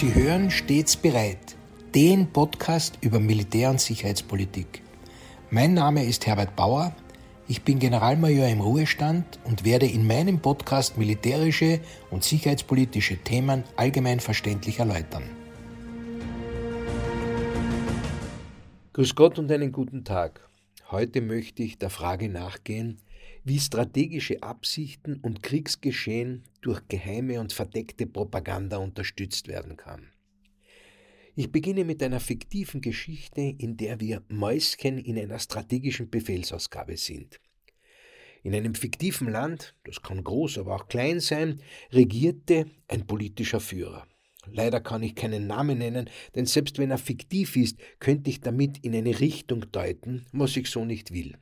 Sie hören stets bereit, den Podcast über Militär- und Sicherheitspolitik. Mein Name ist Herbert Bauer, ich bin Generalmajor im Ruhestand und werde in meinem Podcast militärische und sicherheitspolitische Themen allgemein verständlich erläutern. Grüß Gott und einen guten Tag. Heute möchte ich der Frage nachgehen, wie strategische Absichten und Kriegsgeschehen durch geheime und verdeckte Propaganda unterstützt werden kann. Ich beginne mit einer fiktiven Geschichte, in der wir Mäuschen in einer strategischen Befehlsausgabe sind. In einem fiktiven Land, das kann groß, aber auch klein sein, regierte ein politischer Führer. Leider kann ich keinen Namen nennen, denn selbst wenn er fiktiv ist, könnte ich damit in eine Richtung deuten, was ich so nicht will.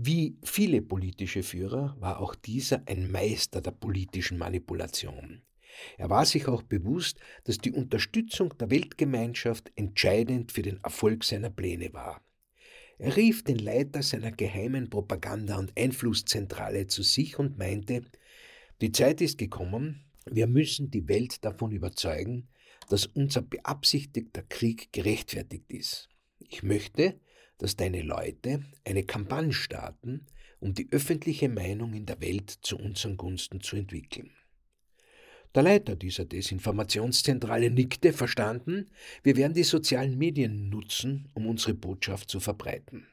Wie viele politische Führer war auch dieser ein Meister der politischen Manipulation. Er war sich auch bewusst, dass die Unterstützung der Weltgemeinschaft entscheidend für den Erfolg seiner Pläne war. Er rief den Leiter seiner geheimen Propaganda- und Einflusszentrale zu sich und meinte, die Zeit ist gekommen, wir müssen die Welt davon überzeugen, dass unser beabsichtigter Krieg gerechtfertigt ist. Ich möchte, dass deine Leute eine Kampagne starten, um die öffentliche Meinung in der Welt zu unseren Gunsten zu entwickeln. Der Leiter dieser Desinformationszentrale nickte, verstanden, wir werden die sozialen Medien nutzen, um unsere Botschaft zu verbreiten.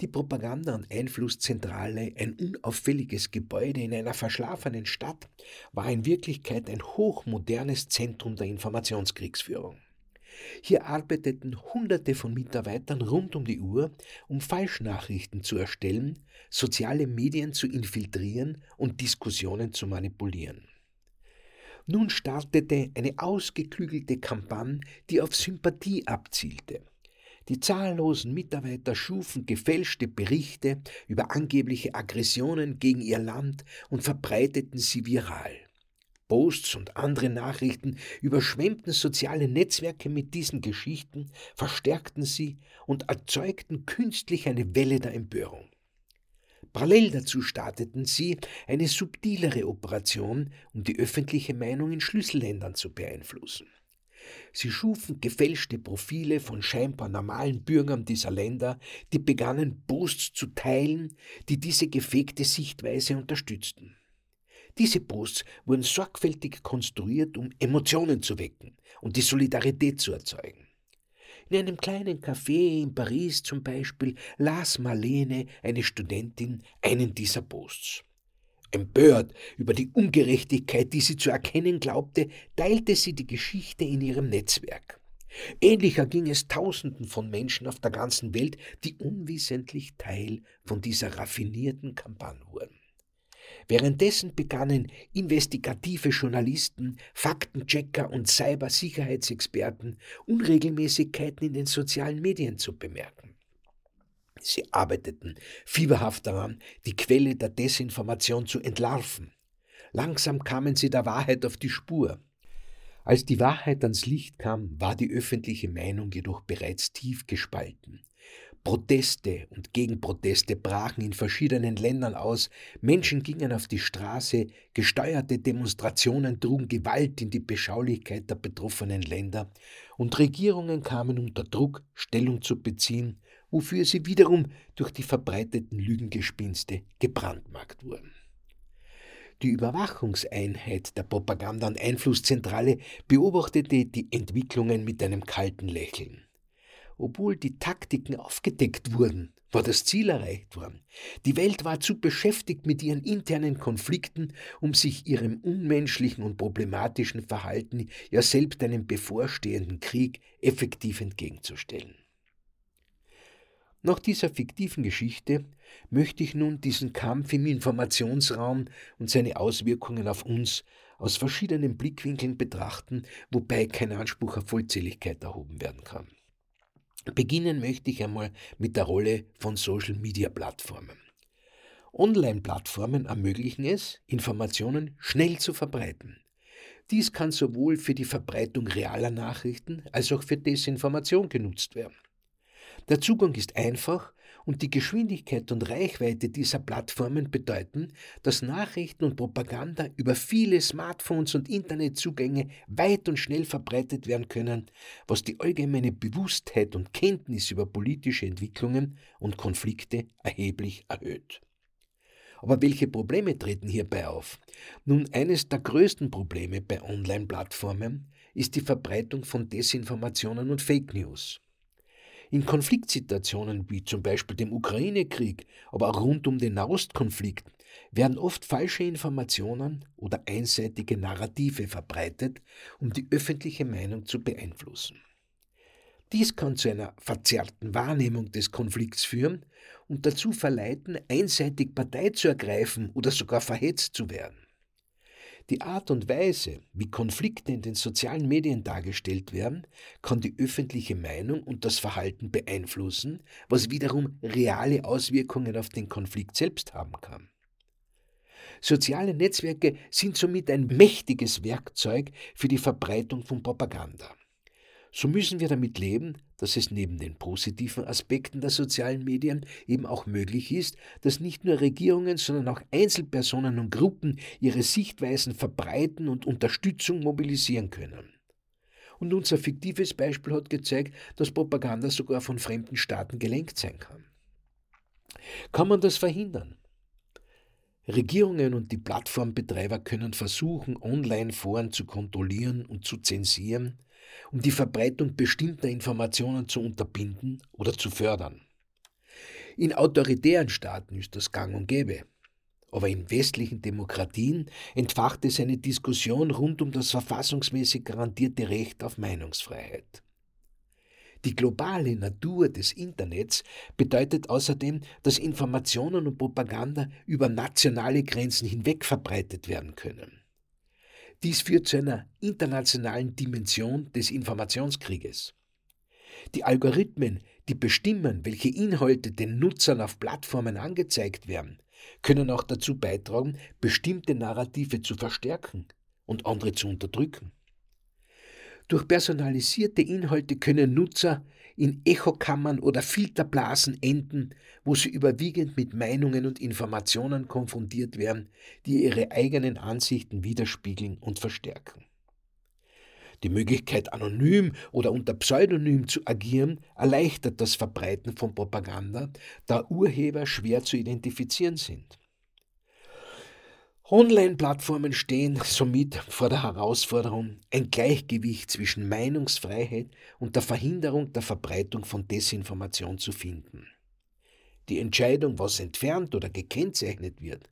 Die Propaganda- und Einflusszentrale, ein unauffälliges Gebäude in einer verschlafenen Stadt, war in Wirklichkeit ein hochmodernes Zentrum der Informationskriegsführung. Hier arbeiteten Hunderte von Mitarbeitern rund um die Uhr, um Falschnachrichten zu erstellen, soziale Medien zu infiltrieren und Diskussionen zu manipulieren. Nun startete eine ausgeklügelte Kampagne, die auf Sympathie abzielte. Die zahllosen Mitarbeiter schufen gefälschte Berichte über angebliche Aggressionen gegen ihr Land und verbreiteten sie viral. Posts und andere Nachrichten überschwemmten soziale Netzwerke mit diesen Geschichten, verstärkten sie und erzeugten künstlich eine Welle der Empörung. Parallel dazu starteten sie eine subtilere Operation, um die öffentliche Meinung in Schlüsselländern zu beeinflussen. Sie schufen gefälschte Profile von scheinbar normalen Bürgern dieser Länder, die begannen Posts zu teilen, die diese gefegte Sichtweise unterstützten. Diese Posts wurden sorgfältig konstruiert, um Emotionen zu wecken und die Solidarität zu erzeugen. In einem kleinen Café in Paris zum Beispiel las Marlene, eine Studentin, einen dieser Posts. Empört über die Ungerechtigkeit, die sie zu erkennen glaubte, teilte sie die Geschichte in ihrem Netzwerk. Ähnlicher ging es Tausenden von Menschen auf der ganzen Welt, die unwissentlich Teil von dieser raffinierten Kampagne wurden. Währenddessen begannen investigative Journalisten, Faktenchecker und Cybersicherheitsexperten Unregelmäßigkeiten in den sozialen Medien zu bemerken. Sie arbeiteten fieberhaft daran, die Quelle der Desinformation zu entlarven. Langsam kamen sie der Wahrheit auf die Spur. Als die Wahrheit ans Licht kam, war die öffentliche Meinung jedoch bereits tief gespalten. Proteste und Gegenproteste brachen in verschiedenen Ländern aus, Menschen gingen auf die Straße, gesteuerte Demonstrationen trugen Gewalt in die Beschaulichkeit der betroffenen Länder, und Regierungen kamen unter Druck, Stellung zu beziehen, wofür sie wiederum durch die verbreiteten Lügengespinste gebrandmarkt wurden. Die Überwachungseinheit der Propaganda- und Einflusszentrale beobachtete die Entwicklungen mit einem kalten Lächeln. Obwohl die Taktiken aufgedeckt wurden, war das Ziel erreicht worden. Die Welt war zu beschäftigt mit ihren internen Konflikten, um sich ihrem unmenschlichen und problematischen Verhalten ja selbst einem bevorstehenden Krieg effektiv entgegenzustellen. Nach dieser fiktiven Geschichte möchte ich nun diesen Kampf im Informationsraum und seine Auswirkungen auf uns aus verschiedenen Blickwinkeln betrachten, wobei kein Anspruch auf Vollzähligkeit erhoben werden kann. Beginnen möchte ich einmal mit der Rolle von Social-Media-Plattformen. Online-Plattformen ermöglichen es, Informationen schnell zu verbreiten. Dies kann sowohl für die Verbreitung realer Nachrichten als auch für Desinformation genutzt werden. Der Zugang ist einfach und die Geschwindigkeit und Reichweite dieser Plattformen bedeuten, dass Nachrichten und Propaganda über viele Smartphones und Internetzugänge weit und schnell verbreitet werden können, was die allgemeine Bewusstheit und Kenntnis über politische Entwicklungen und Konflikte erheblich erhöht. Aber welche Probleme treten hierbei auf? Nun, eines der größten Probleme bei Online-Plattformen ist die Verbreitung von Desinformationen und Fake News. In Konfliktsituationen wie zum Beispiel dem Ukraine-Krieg, aber auch rund um den Nahostkonflikt werden oft falsche Informationen oder einseitige Narrative verbreitet, um die öffentliche Meinung zu beeinflussen. Dies kann zu einer verzerrten Wahrnehmung des Konflikts führen und dazu verleiten, einseitig Partei zu ergreifen oder sogar verhetzt zu werden. Die Art und Weise, wie Konflikte in den sozialen Medien dargestellt werden, kann die öffentliche Meinung und das Verhalten beeinflussen, was wiederum reale Auswirkungen auf den Konflikt selbst haben kann. Soziale Netzwerke sind somit ein mächtiges Werkzeug für die Verbreitung von Propaganda. So müssen wir damit leben, dass es neben den positiven Aspekten der sozialen Medien eben auch möglich ist, dass nicht nur Regierungen, sondern auch Einzelpersonen und Gruppen ihre Sichtweisen verbreiten und Unterstützung mobilisieren können. Und unser fiktives Beispiel hat gezeigt, dass Propaganda sogar von fremden Staaten gelenkt sein kann. Kann man das verhindern? Regierungen und die Plattformbetreiber können versuchen, Online-Foren zu kontrollieren und zu zensieren, um die Verbreitung bestimmter Informationen zu unterbinden oder zu fördern. In autoritären Staaten ist das gang und gäbe. Aber in westlichen Demokratien entfacht es eine Diskussion rund um das verfassungsmäßig garantierte Recht auf Meinungsfreiheit. Die globale Natur des Internets bedeutet außerdem, dass Informationen und Propaganda über nationale Grenzen hinweg verbreitet werden können. Dies führt zu einer internationalen Dimension des Informationskrieges. Die Algorithmen, die bestimmen, welche Inhalte den Nutzern auf Plattformen angezeigt werden, können auch dazu beitragen, bestimmte Narrative zu verstärken und andere zu unterdrücken. Durch personalisierte Inhalte können Nutzer in Echokammern oder Filterblasen enden, wo sie überwiegend mit Meinungen und Informationen konfrontiert werden, die ihre eigenen Ansichten widerspiegeln und verstärken. Die Möglichkeit, anonym oder unter Pseudonym zu agieren, erleichtert das Verbreiten von Propaganda, da Urheber schwer zu identifizieren sind. Online-Plattformen stehen somit vor der Herausforderung, ein Gleichgewicht zwischen Meinungsfreiheit und der Verhinderung der Verbreitung von Desinformation zu finden. Die Entscheidung, was entfernt oder gekennzeichnet wird,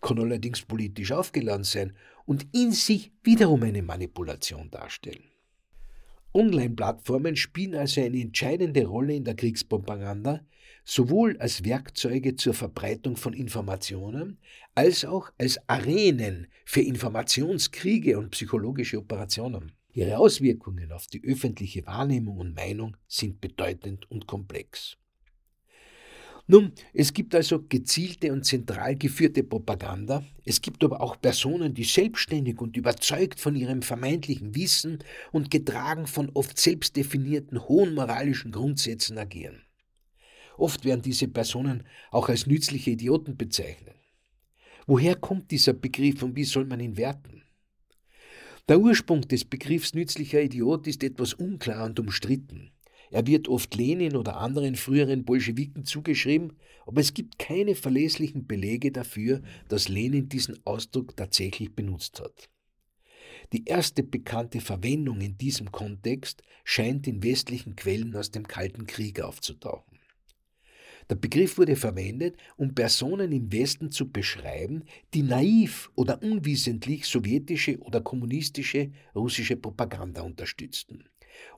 kann allerdings politisch aufgeladen sein und in sich wiederum eine Manipulation darstellen. Online-Plattformen spielen also eine entscheidende Rolle in der Kriegspropaganda, sowohl als Werkzeuge zur Verbreitung von Informationen als auch als Arenen für Informationskriege und psychologische Operationen. Ihre Auswirkungen auf die öffentliche Wahrnehmung und Meinung sind bedeutend und komplex. Nun, es gibt also gezielte und zentral geführte Propaganda, es gibt aber auch Personen, die selbstständig und überzeugt von ihrem vermeintlichen Wissen und getragen von oft selbstdefinierten hohen moralischen Grundsätzen agieren. Oft werden diese Personen auch als nützliche Idioten bezeichnet. Woher kommt dieser Begriff und wie soll man ihn werten? Der Ursprung des Begriffs nützlicher Idiot ist etwas unklar und umstritten. Er wird oft Lenin oder anderen früheren Bolschewiken zugeschrieben, aber es gibt keine verlässlichen Belege dafür, dass Lenin diesen Ausdruck tatsächlich benutzt hat. Die erste bekannte Verwendung in diesem Kontext scheint in westlichen Quellen aus dem Kalten Krieg aufzutauchen. Der Begriff wurde verwendet, um Personen im Westen zu beschreiben, die naiv oder unwissentlich sowjetische oder kommunistische russische Propaganda unterstützten,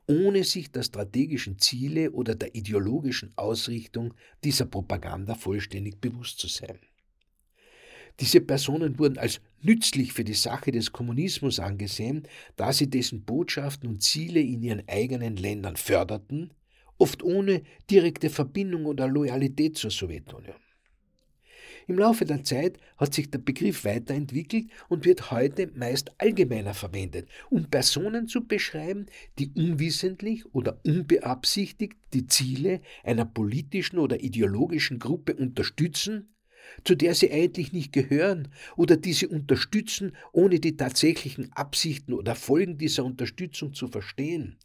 ohne sich der strategischen Ziele oder der ideologischen Ausrichtung dieser Propaganda vollständig bewusst zu sein. Diese Personen wurden als nützlich für die Sache des Kommunismus angesehen, da sie dessen Botschaften und Ziele in ihren eigenen Ländern förderten oft ohne direkte Verbindung oder Loyalität zur Sowjetunion. Im Laufe der Zeit hat sich der Begriff weiterentwickelt und wird heute meist allgemeiner verwendet, um Personen zu beschreiben, die unwissentlich oder unbeabsichtigt die Ziele einer politischen oder ideologischen Gruppe unterstützen, zu der sie eigentlich nicht gehören oder die sie unterstützen, ohne die tatsächlichen Absichten oder Folgen dieser Unterstützung zu verstehen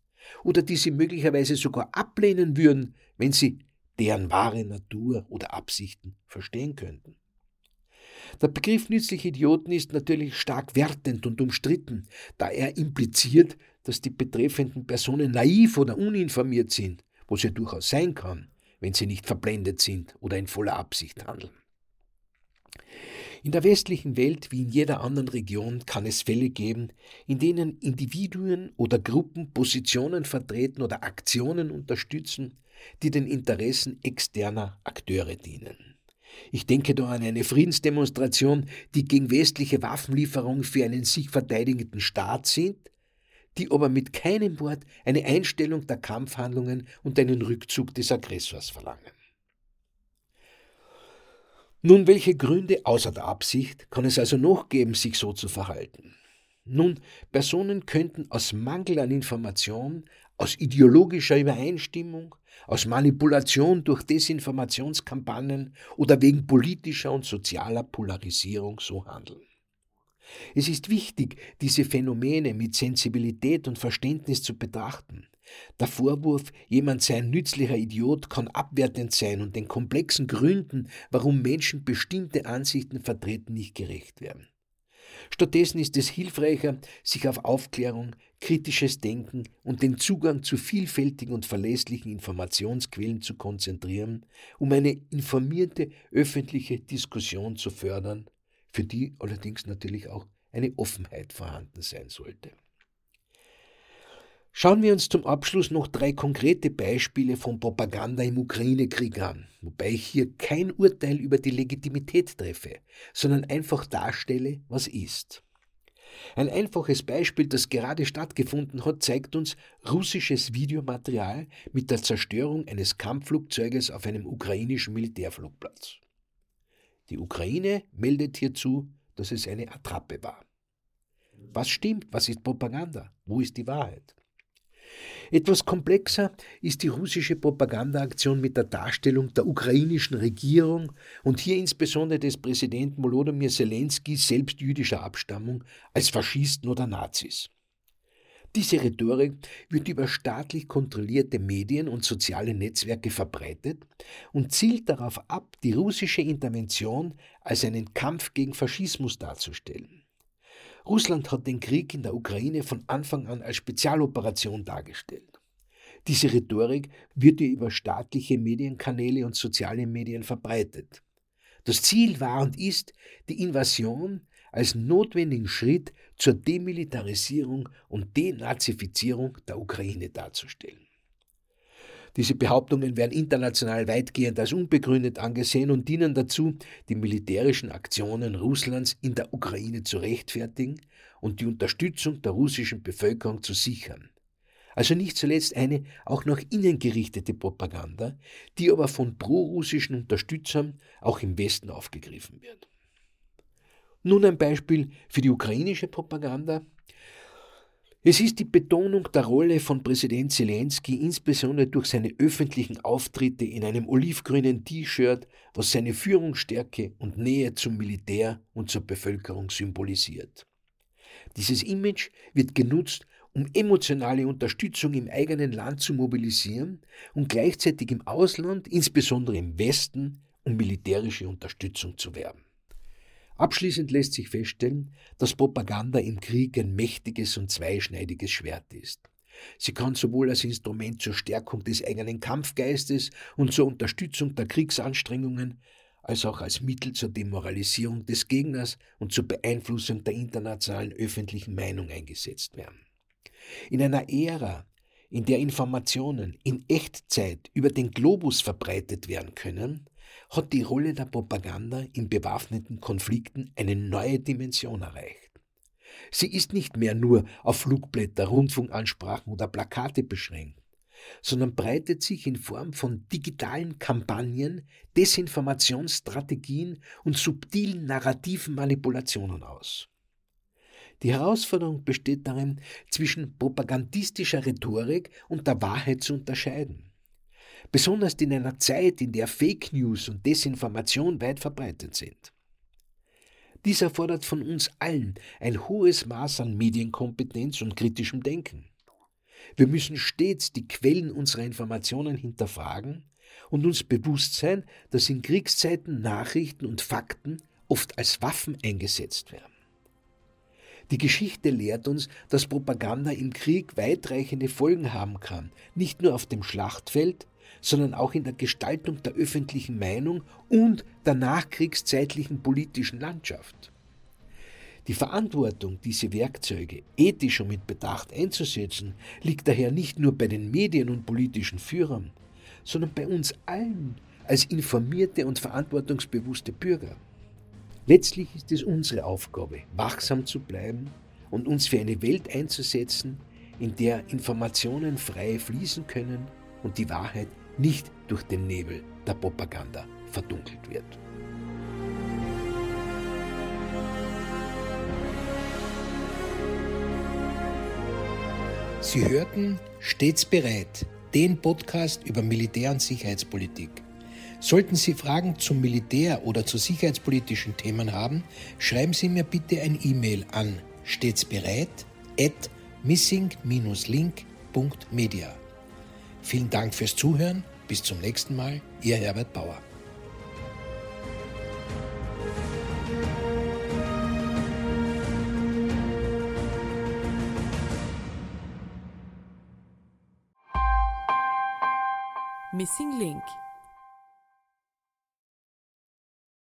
oder die sie möglicherweise sogar ablehnen würden, wenn sie deren wahre Natur oder Absichten verstehen könnten. Der Begriff nützliche Idioten ist natürlich stark wertend und umstritten, da er impliziert, dass die betreffenden Personen naiv oder uninformiert sind, was ja durchaus sein kann, wenn sie nicht verblendet sind oder in voller Absicht handeln. In der westlichen Welt wie in jeder anderen Region kann es Fälle geben, in denen Individuen oder Gruppen Positionen vertreten oder Aktionen unterstützen, die den Interessen externer Akteure dienen. Ich denke da an eine Friedensdemonstration, die gegen westliche Waffenlieferung für einen sich verteidigenden Staat sind, die aber mit keinem Wort eine Einstellung der Kampfhandlungen und einen Rückzug des Aggressors verlangen. Nun, welche Gründe außer der Absicht kann es also noch geben, sich so zu verhalten? Nun, Personen könnten aus Mangel an Information, aus ideologischer Übereinstimmung, aus Manipulation durch Desinformationskampagnen oder wegen politischer und sozialer Polarisierung so handeln. Es ist wichtig, diese Phänomene mit Sensibilität und Verständnis zu betrachten. Der Vorwurf, jemand sei ein nützlicher Idiot, kann abwertend sein und den komplexen Gründen, warum Menschen bestimmte Ansichten vertreten, nicht gerecht werden. Stattdessen ist es hilfreicher, sich auf Aufklärung, kritisches Denken und den Zugang zu vielfältigen und verlässlichen Informationsquellen zu konzentrieren, um eine informierte öffentliche Diskussion zu fördern, für die allerdings natürlich auch eine Offenheit vorhanden sein sollte. Schauen wir uns zum Abschluss noch drei konkrete Beispiele von Propaganda im Ukraine-Krieg an, wobei ich hier kein Urteil über die Legitimität treffe, sondern einfach darstelle, was ist. Ein einfaches Beispiel, das gerade stattgefunden hat, zeigt uns russisches Videomaterial mit der Zerstörung eines Kampfflugzeuges auf einem ukrainischen Militärflugplatz. Die Ukraine meldet hierzu, dass es eine Attrappe war. Was stimmt? Was ist Propaganda? Wo ist die Wahrheit? Etwas komplexer ist die russische Propagandaaktion mit der Darstellung der ukrainischen Regierung und hier insbesondere des Präsidenten Volodymyr Zelensky selbst jüdischer Abstammung als Faschisten oder Nazis. Diese Rhetorik wird über staatlich kontrollierte Medien und soziale Netzwerke verbreitet und zielt darauf ab, die russische Intervention als einen Kampf gegen Faschismus darzustellen. Russland hat den Krieg in der Ukraine von Anfang an als Spezialoperation dargestellt. Diese Rhetorik wird über staatliche Medienkanäle und soziale Medien verbreitet. Das Ziel war und ist, die Invasion als notwendigen Schritt zur Demilitarisierung und Denazifizierung der Ukraine darzustellen. Diese Behauptungen werden international weitgehend als unbegründet angesehen und dienen dazu, die militärischen Aktionen Russlands in der Ukraine zu rechtfertigen und die Unterstützung der russischen Bevölkerung zu sichern. Also nicht zuletzt eine auch nach innen gerichtete Propaganda, die aber von prorussischen Unterstützern auch im Westen aufgegriffen wird. Nun ein Beispiel für die ukrainische Propaganda, es ist die Betonung der Rolle von Präsident Zelensky insbesondere durch seine öffentlichen Auftritte in einem olivgrünen T-Shirt, was seine Führungsstärke und Nähe zum Militär und zur Bevölkerung symbolisiert. Dieses Image wird genutzt, um emotionale Unterstützung im eigenen Land zu mobilisieren und gleichzeitig im Ausland, insbesondere im Westen, um militärische Unterstützung zu werben. Abschließend lässt sich feststellen, dass Propaganda im Krieg ein mächtiges und zweischneidiges Schwert ist. Sie kann sowohl als Instrument zur Stärkung des eigenen Kampfgeistes und zur Unterstützung der Kriegsanstrengungen, als auch als Mittel zur Demoralisierung des Gegners und zur Beeinflussung der internationalen öffentlichen Meinung eingesetzt werden. In einer Ära, in der Informationen in Echtzeit über den Globus verbreitet werden können, hat die Rolle der Propaganda in bewaffneten Konflikten eine neue Dimension erreicht. Sie ist nicht mehr nur auf Flugblätter, Rundfunkansprachen oder Plakate beschränkt, sondern breitet sich in Form von digitalen Kampagnen, Desinformationsstrategien und subtilen narrativen Manipulationen aus. Die Herausforderung besteht darin, zwischen propagandistischer Rhetorik und der Wahrheit zu unterscheiden. Besonders in einer Zeit, in der Fake News und Desinformation weit verbreitet sind. Dies erfordert von uns allen ein hohes Maß an Medienkompetenz und kritischem Denken. Wir müssen stets die Quellen unserer Informationen hinterfragen und uns bewusst sein, dass in Kriegszeiten Nachrichten und Fakten oft als Waffen eingesetzt werden. Die Geschichte lehrt uns, dass Propaganda im Krieg weitreichende Folgen haben kann, nicht nur auf dem Schlachtfeld, sondern auch in der Gestaltung der öffentlichen Meinung und der nachkriegszeitlichen politischen Landschaft. Die Verantwortung, diese Werkzeuge ethisch und mit Bedacht einzusetzen, liegt daher nicht nur bei den Medien und politischen Führern, sondern bei uns allen als informierte und verantwortungsbewusste Bürger. Letztlich ist es unsere Aufgabe, wachsam zu bleiben und uns für eine Welt einzusetzen, in der Informationen frei fließen können und die Wahrheit nicht durch den Nebel der Propaganda verdunkelt wird. Sie hörten Stets bereit, den Podcast über Militär- und Sicherheitspolitik. Sollten Sie Fragen zum Militär oder zu sicherheitspolitischen Themen haben, schreiben Sie mir bitte ein E-Mail an stets bereit at missing-link.media. Vielen Dank fürs Zuhören. Bis zum nächsten Mal. Ihr Herbert Bauer. Missing Link